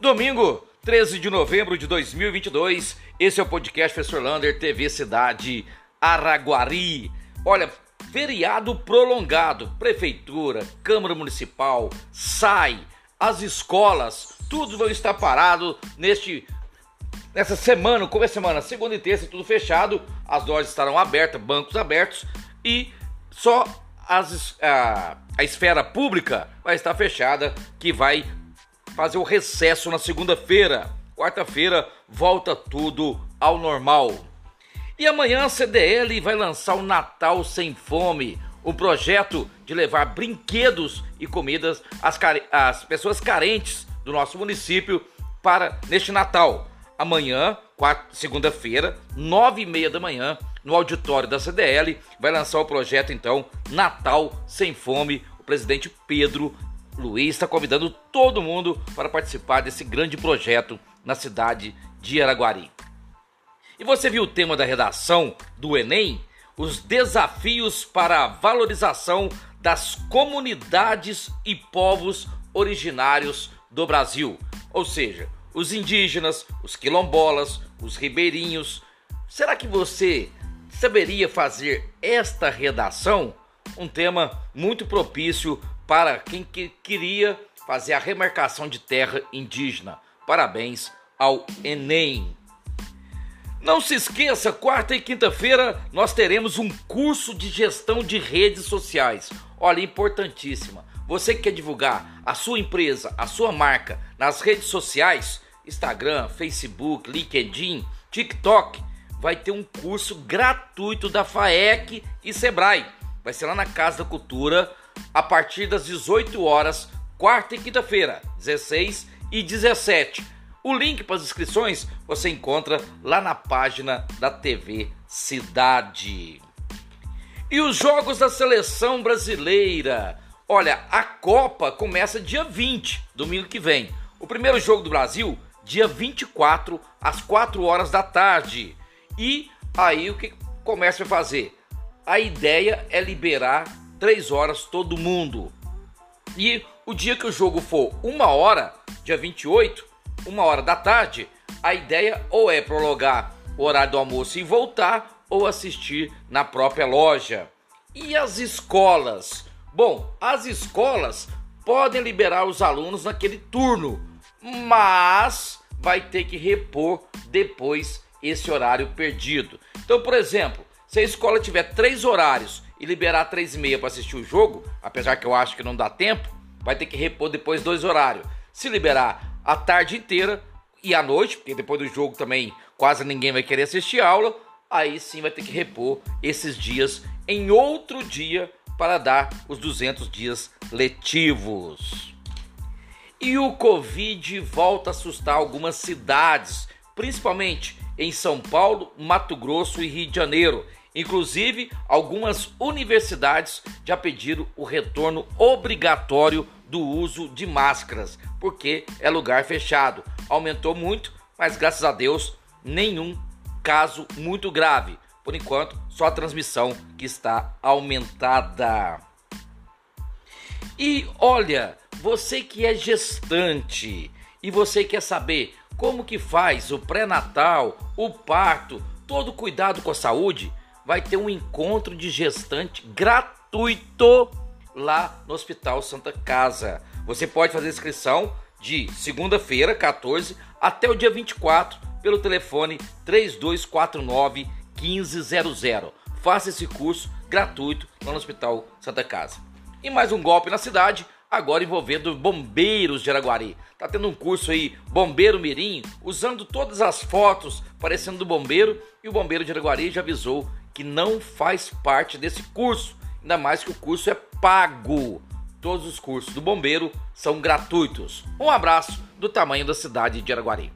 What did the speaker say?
Domingo, 13 de novembro de 2022, esse é o podcast Professor Lander, TV Cidade Araguari. Olha, feriado prolongado, prefeitura, Câmara Municipal, SAI, as escolas, tudo vai estar parado neste nessa semana, como é semana, segunda e terça, tudo fechado, as lojas estarão abertas, bancos abertos. E só as, a, a esfera pública vai estar fechada, que vai fazer o recesso na segunda-feira. Quarta-feira volta tudo ao normal. E amanhã a CDL vai lançar o Natal Sem Fome, um projeto de levar brinquedos e comidas às, às pessoas carentes do nosso município para neste Natal. Amanhã, segunda-feira, nove e meia da manhã, no auditório da CDL, vai lançar o projeto então Natal Sem Fome. O presidente Pedro Luiz está convidando todo mundo para participar desse grande projeto na cidade de Araguari. E você viu o tema da redação do Enem? Os desafios para a valorização das comunidades e povos originários do Brasil. Ou seja, os indígenas, os quilombolas, os ribeirinhos. Será que você saberia fazer esta redação? Um tema muito propício para quem que queria fazer a remarcação de terra indígena. Parabéns ao Enem. Não se esqueça, quarta e quinta-feira nós teremos um curso de gestão de redes sociais. Olha, importantíssima. Você que quer divulgar a sua empresa, a sua marca nas redes sociais, Instagram, Facebook, LinkedIn, TikTok, vai ter um curso gratuito da FAEC e Sebrae. Vai ser lá na Casa da Cultura a partir das 18 horas, quarta e quinta-feira, 16 e 17. O link para as inscrições você encontra lá na página da TV Cidade. E os jogos da seleção brasileira? Olha, a Copa começa dia 20, domingo que vem. O primeiro jogo do Brasil, dia 24, às 4 horas da tarde. E aí o que começa a fazer? A ideia é liberar 3 horas todo mundo. E o dia que o jogo for uma hora, dia 28, uma hora da tarde, a ideia ou é prolongar o horário do almoço e voltar ou assistir na própria loja. E as escolas? Bom, as escolas podem liberar os alunos naquele turno, mas vai ter que repor depois esse horário perdido. Então, por exemplo, se a escola tiver três horários e liberar três e meia para assistir o jogo, apesar que eu acho que não dá tempo, vai ter que repor depois dois horários. Se liberar a tarde inteira e à noite, porque depois do jogo também quase ninguém vai querer assistir aula, aí sim vai ter que repor esses dias em outro dia para dar os 200 dias letivos. E o Covid volta a assustar algumas cidades, principalmente em São Paulo, Mato Grosso e Rio de Janeiro. Inclusive, algumas universidades já pediram o retorno obrigatório do uso de máscaras, porque é lugar fechado. Aumentou muito, mas graças a Deus, nenhum caso muito grave. Por enquanto, só a transmissão que está aumentada. E olha, você que é gestante e você quer saber como que faz o pré-natal, o parto, todo cuidado com a saúde, vai ter um encontro de gestante gratuito lá no Hospital Santa Casa. Você pode fazer inscrição de segunda-feira, 14, até o dia 24, pelo telefone 3249 1500. Faça esse curso gratuito lá no Hospital Santa Casa. E mais um golpe na cidade, agora envolvendo bombeiros de Araguari. Tá tendo um curso aí, Bombeiro Mirim, usando todas as fotos parecendo do bombeiro, e o bombeiro de Araguari já avisou que não faz parte desse curso, ainda mais que o curso é pago. Todos os cursos do bombeiro são gratuitos. Um abraço do tamanho da cidade de Araguari.